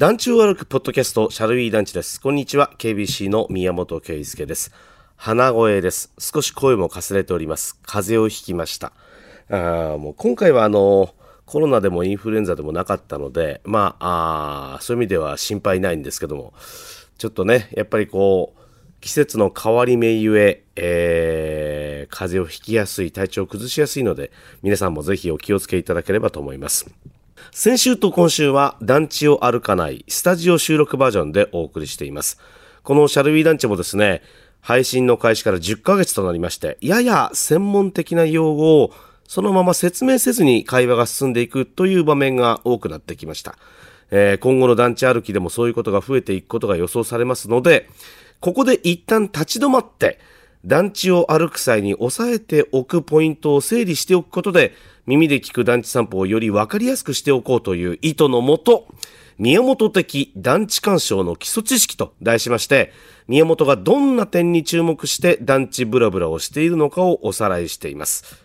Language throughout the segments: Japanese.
団地を歩くポッドキャスト、シャルウィー団地です。こんにちは、KBC の宮本圭介です。鼻声です。少し声もかすれております。風邪をひきました。あもう今回はあの、コロナでもインフルエンザでもなかったので、まあ、あそういう意味では心配ないんですけども、ちょっとね、やっぱりこう、季節の変わり目ゆえ、えー、風邪をひきやすい、体調を崩しやすいので、皆さんもぜひお気をつけいただければと思います。先週と今週は団地を歩かないスタジオ収録バージョンでお送りしています。このシャルウィー団地もですね、配信の開始から10ヶ月となりまして、やや専門的な用語をそのまま説明せずに会話が進んでいくという場面が多くなってきました。えー、今後の団地歩きでもそういうことが増えていくことが予想されますので、ここで一旦立ち止まって、団地を歩く際に押さえておくポイントを整理しておくことで、耳で聞く団地散歩をより分かりやすくしておこうという意図のもと、宮本的団地鑑賞の基礎知識と題しまして、宮本がどんな点に注目して団地ブラブラをしているのかをおさらいしています。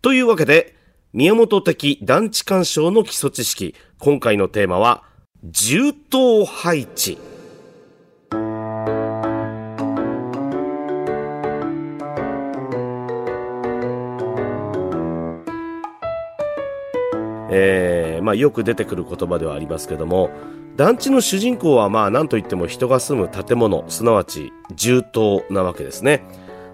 というわけで、宮本的団地鑑賞の基礎知識、今回のテーマは、重等配置。えー、まあ、よく出てくる言葉ではありますけども団地の主人公はまあ何といっても人が住む建物すなわち住棟なわけですね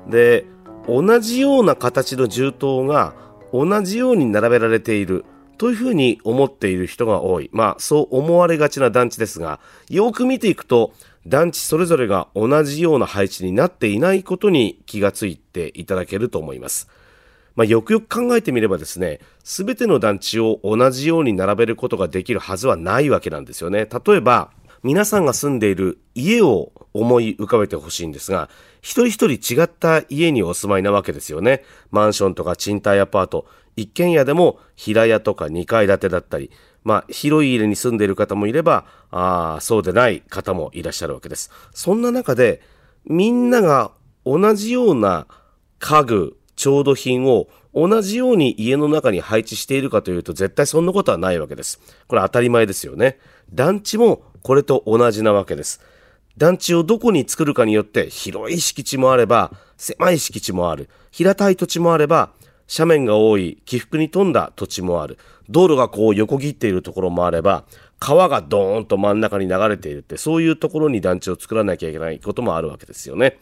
で同じような形の住棟が同じように並べられているというふうに思っている人が多いまあそう思われがちな団地ですがよく見ていくと団地それぞれが同じような配置になっていないことに気がついていただけると思います。まあ、よくよく考えてみればですね、すべての団地を同じように並べることができるはずはないわけなんですよね。例えば、皆さんが住んでいる家を思い浮かべてほしいんですが、一人一人違った家にお住まいなわけですよね。マンションとか賃貸アパート、一軒家でも平屋とか2階建てだったり、まあ、広い家に住んでいる方もいれば、あそうでない方もいらっしゃるわけです。そんな中で、みんなが同じような家具、調度品を同じように家の中に配置しているかというと絶対そんなことはないわけです。これ当たり前ですよね。団地もこれと同じなわけです。団地をどこに作るかによって広い敷地もあれば狭い敷地もある。平たい土地もあれば斜面が多い起伏に富んだ土地もある。道路がこう横切っているところもあれば川がドーンと真ん中に流れているってそういうところに団地を作らなきゃいけないこともあるわけですよね。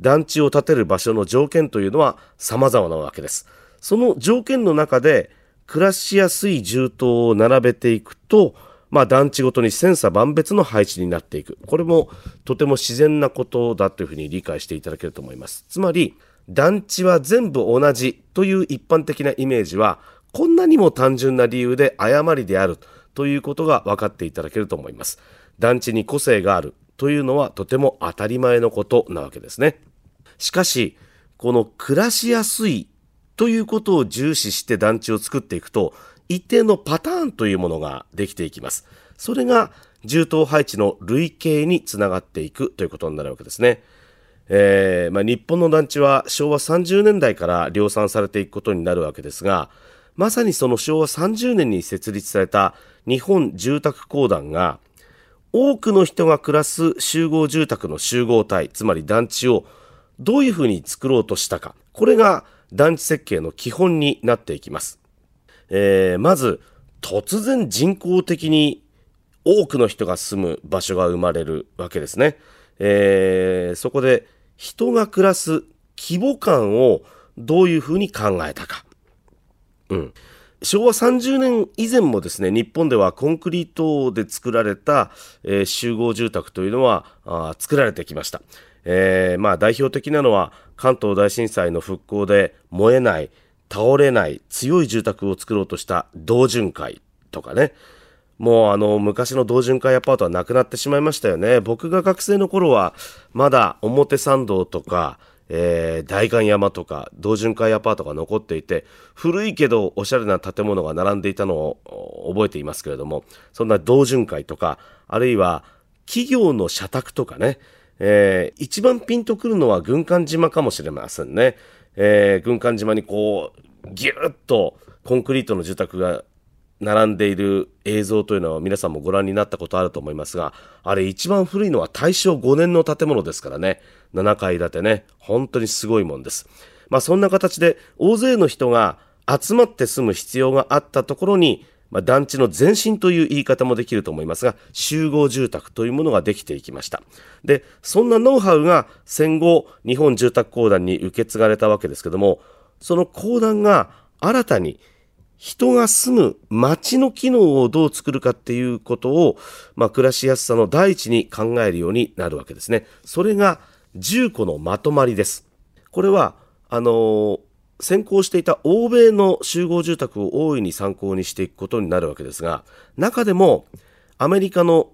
団地を建てる場所の条件というのは様々なわけです。その条件の中で暮らしやすい住棟を並べていくと、まあ団地ごとに千差万別の配置になっていく。これもとても自然なことだというふうに理解していただけると思います。つまり、団地は全部同じという一般的なイメージは、こんなにも単純な理由で誤りであるということが分かっていただけると思います。団地に個性があるというのはとても当たり前のことなわけですね。しかし、この暮らしやすいということを重視して団地を作っていくと、一定のパターンというものができていきます。それが重等配置の累計につながっていくということになるわけですね。えー、まあ、日本の団地は昭和30年代から量産されていくことになるわけですが、まさにその昭和30年に設立された日本住宅公団が、多くの人が暮らす集合住宅の集合体、つまり団地をどういうふうに作ろうとしたか。これが団地設計の基本になっていきます。えー、まず、突然人工的に多くの人が住む場所が生まれるわけですね。えー、そこで人が暮らす規模感をどういうふうに考えたか。うん。昭和30年以前もですね、日本ではコンクリートで作られた、えー、集合住宅というのは作られてきました。えー、まあ代表的なのは関東大震災の復興で燃えない、倒れない強い住宅を作ろうとした同潤会とかね。もうあの昔の同潤会アパートはなくなってしまいましたよね。僕が学生の頃はまだ表参道とか、えー、代官山とか同潤会アパートが残っていて古いけどおしゃれな建物が並んでいたのを覚えていますけれどもそんな同潤会とかあるいは企業の社宅とかねえー、一番ピンとくるのは軍艦島かもしれませんね。えー、軍艦島にこう、ぎゅっとコンクリートの住宅が並んでいる映像というのは皆さんもご覧になったことあると思いますが、あれ一番古いのは大正5年の建物ですからね。7階建てね。本当にすごいもんです。まあそんな形で大勢の人が集まって住む必要があったところに、まあ、団地の前身という言い方もできると思いますが、集合住宅というものができていきました。で、そんなノウハウが戦後、日本住宅公団に受け継がれたわけですけども、その公団が新たに人が住む街の機能をどう作るかっていうことを、まあ、暮らしやすさの第一に考えるようになるわけですね。それが、住戸のまとまりです。これは、あのー、先行していた欧米の集合住宅を大いに参考にしていくことになるわけですが、中でもアメリカの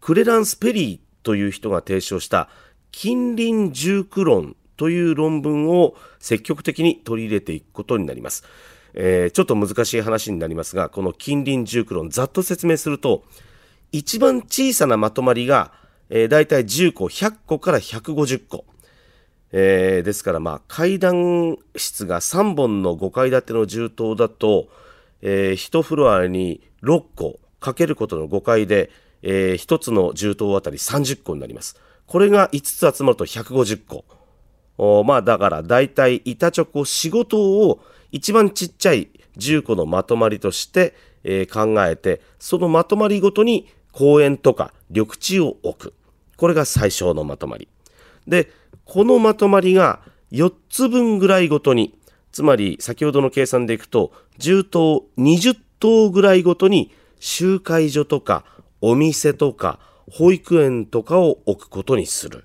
クレランス・ペリーという人が提唱した近隣住区論という論文を積極的に取り入れていくことになります。えー、ちょっと難しい話になりますが、この近隣住区論、ざっと説明すると、一番小さなまとまりが、えー、大体10個、100個から150個。えー、ですからまあ階段室が3本の5階建ての住棟だと、えー、1フロアに6個かけることの5階で、えー、1つの住棟あたり30個になります。これが5つ集まると150個。おまあだから大体板チョコ仕事を一番ちっちゃい10個のまとまりとして、えー、考えて、そのまとまりごとに公園とか緑地を置く。これが最小のまとまり。で、このまとまりが4つ分ぐらいごとに、つまり先ほどの計算でいくと、10棟20棟ぐらいごとに集会所とかお店とか保育園とかを置くことにする。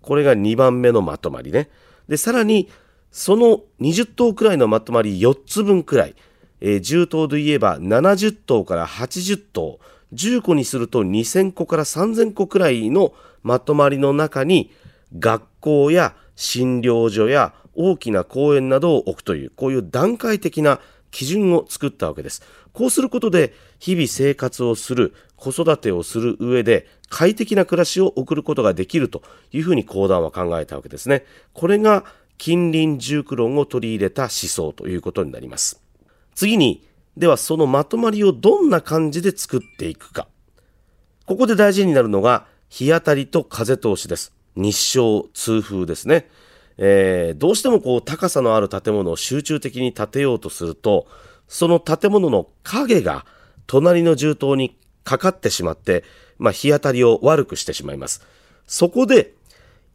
これが2番目のまとまりね。で、さらに、その20棟くらいのまとまり4つ分くらい、えー、10棟で言えば70棟から80棟、10個にすると2000個から3000個くらいのまとまりの中に、学校や診療所や大きな公園などを置くという、こういう段階的な基準を作ったわけです。こうすることで、日々生活をする、子育てをする上で、快適な暮らしを送ることができるというふうに講談は考えたわけですね。これが近隣住区論を取り入れた思想ということになります。次に、ではそのまとまりをどんな感じで作っていくか。ここで大事になるのが、日当たりと風通しです。日照、通風ですね。えー、どうしてもこう高さのある建物を集中的に建てようとすると、その建物の影が隣の住棟にかかってしまって、まあ、日当たりを悪くしてしまいます。そこで、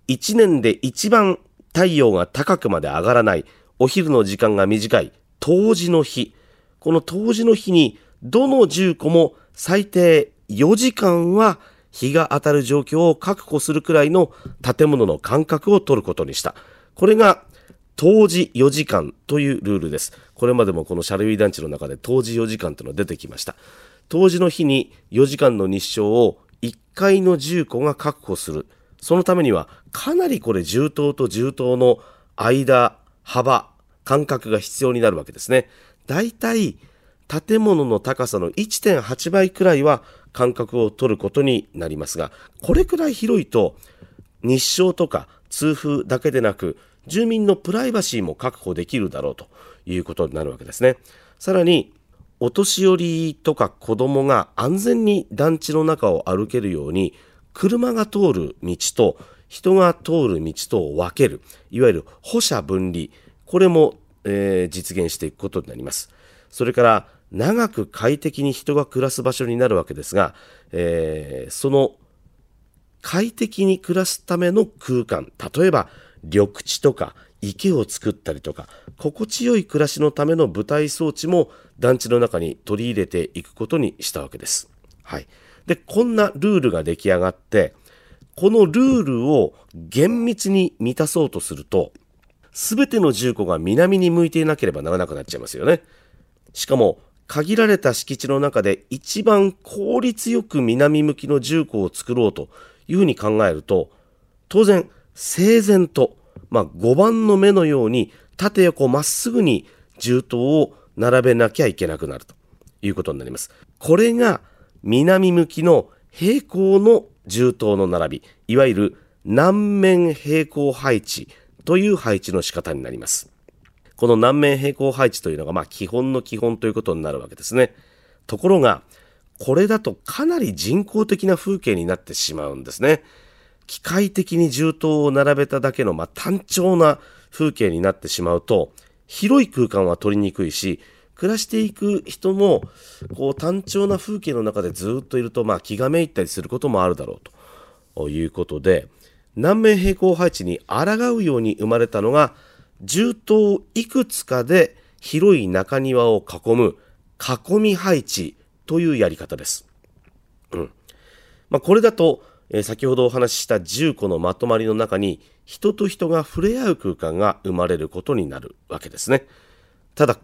一年で一番太陽が高くまで上がらない、お昼の時間が短い、冬至の日。この冬至の日に、どの住戸も最低4時間は日が当たる状況を確保するくらいの建物の間隔を取ることにした。これが当時4時間というルールです。これまでもこのシャルウィ団地の中で当時4時間というのが出てきました。当時の日に4時間の日照を1階の住戸が確保する。そのためにはかなりこれ重棟と重棟の間、幅、間隔が必要になるわけですね。だいたい建物の高さの1.8倍くらいは間隔を取ることになりますが、これくらい広いと日照とか通風だけでなく、住民のプライバシーも確保できるだろうということになるわけですね。さらに、お年寄りとか子供が安全に団地の中を歩けるように、車が通る道と人が通る道とを分ける、いわゆる歩車分離、これも、えー、実現していくことになります。それから、長く快適に人が暮らす場所になるわけですが、えー、その快適に暮らすための空間、例えば緑地とか池を作ったりとか、心地よい暮らしのための舞台装置も団地の中に取り入れていくことにしたわけです。はい。で、こんなルールが出来上がって、このルールを厳密に満たそうとすると、すべての住戸が南に向いていなければならなくなっちゃいますよね。しかも、限られた敷地の中で一番効率よく南向きの住戸を作ろうというふうに考えると、当然、整然と、まあ、5番の目のように縦横まっすぐに住棟を並べなきゃいけなくなるということになります。これが南向きの平行の住棟の並び、いわゆる南面平行配置という配置の仕方になります。この南面平行配置というのが、まあ、基本の基本ということになるわけですね。ところが、これだとかなり人工的な風景になってしまうんですね。機械的に銃刀を並べただけの、まあ、単調な風景になってしまうと、広い空間は取りにくいし、暮らしていく人も、こう単調な風景の中でずっといると、まあ気がめいったりすることもあるだろうということで、南面平行配置に抗うように生まれたのが、銃刀いくつかで広い中庭を囲む囲み配置というやり方です。うん。まあこれだと、えー、先ほどお話しした10個のまとまりの中に人と人が触れ合う空間が生まれることになるわけですね。ただ、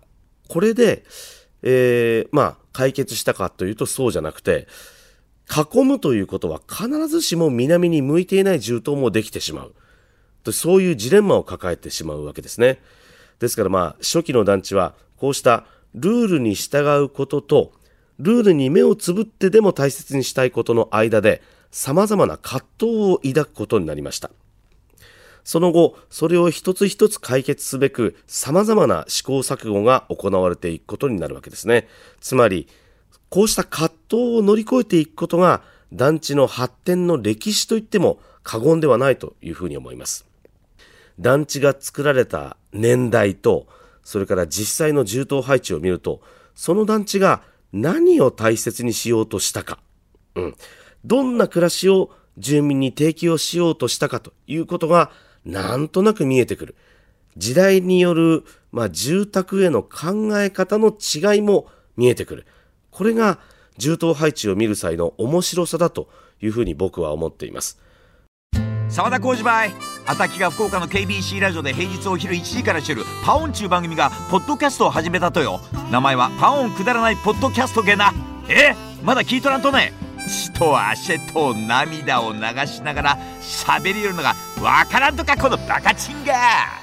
これで、えー、まあ、解決したかというとそうじゃなくて、囲むということは必ずしも南に向いていない銃刀もできてしまう。とそういうジレンマを抱えてしまうわけですね。ですからまあ、初期の団地は、こうしたルールに従うことと、ルールに目をつぶってでも大切にしたいことの間で、様々な葛藤を抱くことになりました。その後、それを一つ一つ解決すべく様々な試行錯誤が行われていくことになるわけですね。つまり、こうした葛藤を乗り越えていくことが団地の発展の歴史といっても過言ではないというふうに思います。団地が作られた年代と、それから実際の銃刀配置を見ると、その団地が何を大切にしようとしたか、うん、どんな暮らしを住民に提供しようとしたかということがなんとなく見えてくる。時代による、まあ、住宅への考え方の違いも見えてくる。これが住棟配置を見る際の面白さだというふうに僕は思っています。沢田浩二バイ。あたきが福岡の KBC ラジオで平日お昼1時からしてるパオンちゅう番組がポッドキャストを始めたとよ。名前はパオンくだらないポッドキャストゲなえ？まだ聞いとらんとね。血と汗と涙を流しながら喋りよるのがわからんとかこのバカチンが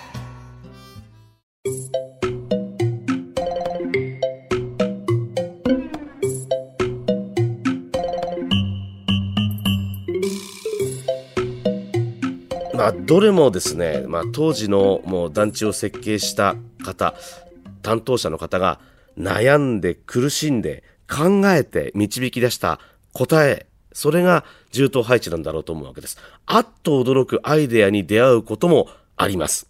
どれもですね、まあ、当時のもう団地を設計した方、担当者の方が悩んで苦しんで考えて導き出した答え、それが銃刀配置なんだろうと思うわけです。あっと驚くアイデアに出会うこともあります。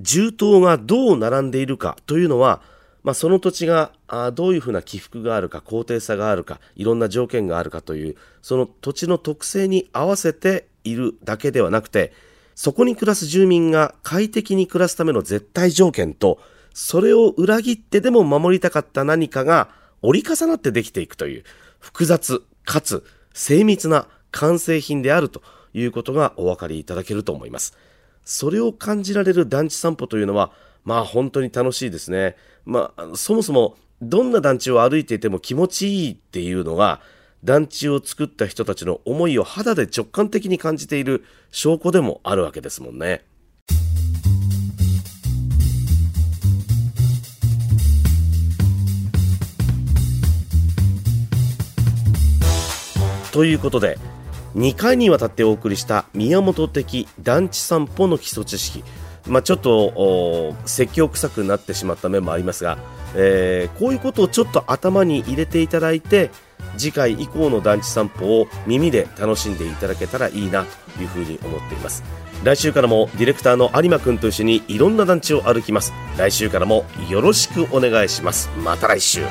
銃刀がどう並んでいるかというのは、まあ、その土地があどういうふうな起伏があるか、高低差があるか、いろんな条件があるかという、その土地の特性に合わせているだけではなくて、そこに暮らす住民が快適に暮らすための絶対条件と、それを裏切ってでも守りたかった何かが折り重なってできていくという複雑かつ精密な完成品であるということがお分かりいただけると思います。それを感じられる団地散歩というのは、まあ本当に楽しいですね。まあ、そもそもどんな団地を歩いていても気持ちいいっていうのが、団地を作った人たちの思いを肌で直感的に感じている証拠でもあるわけですもんね。ということで2回にわたってお送りした宮本的団地散歩の基礎知識、まあ、ちょっと説教臭くなってしまった面もありますが、えー、こういうことをちょっと頭に入れていただいて次回以降の団地散歩を耳で楽しんでいただけたらいいなというふうに思っています。来週からもディレクターの有馬くんと一緒にいろんな団地を歩きます。来週からもよろしくお願いします。また来週。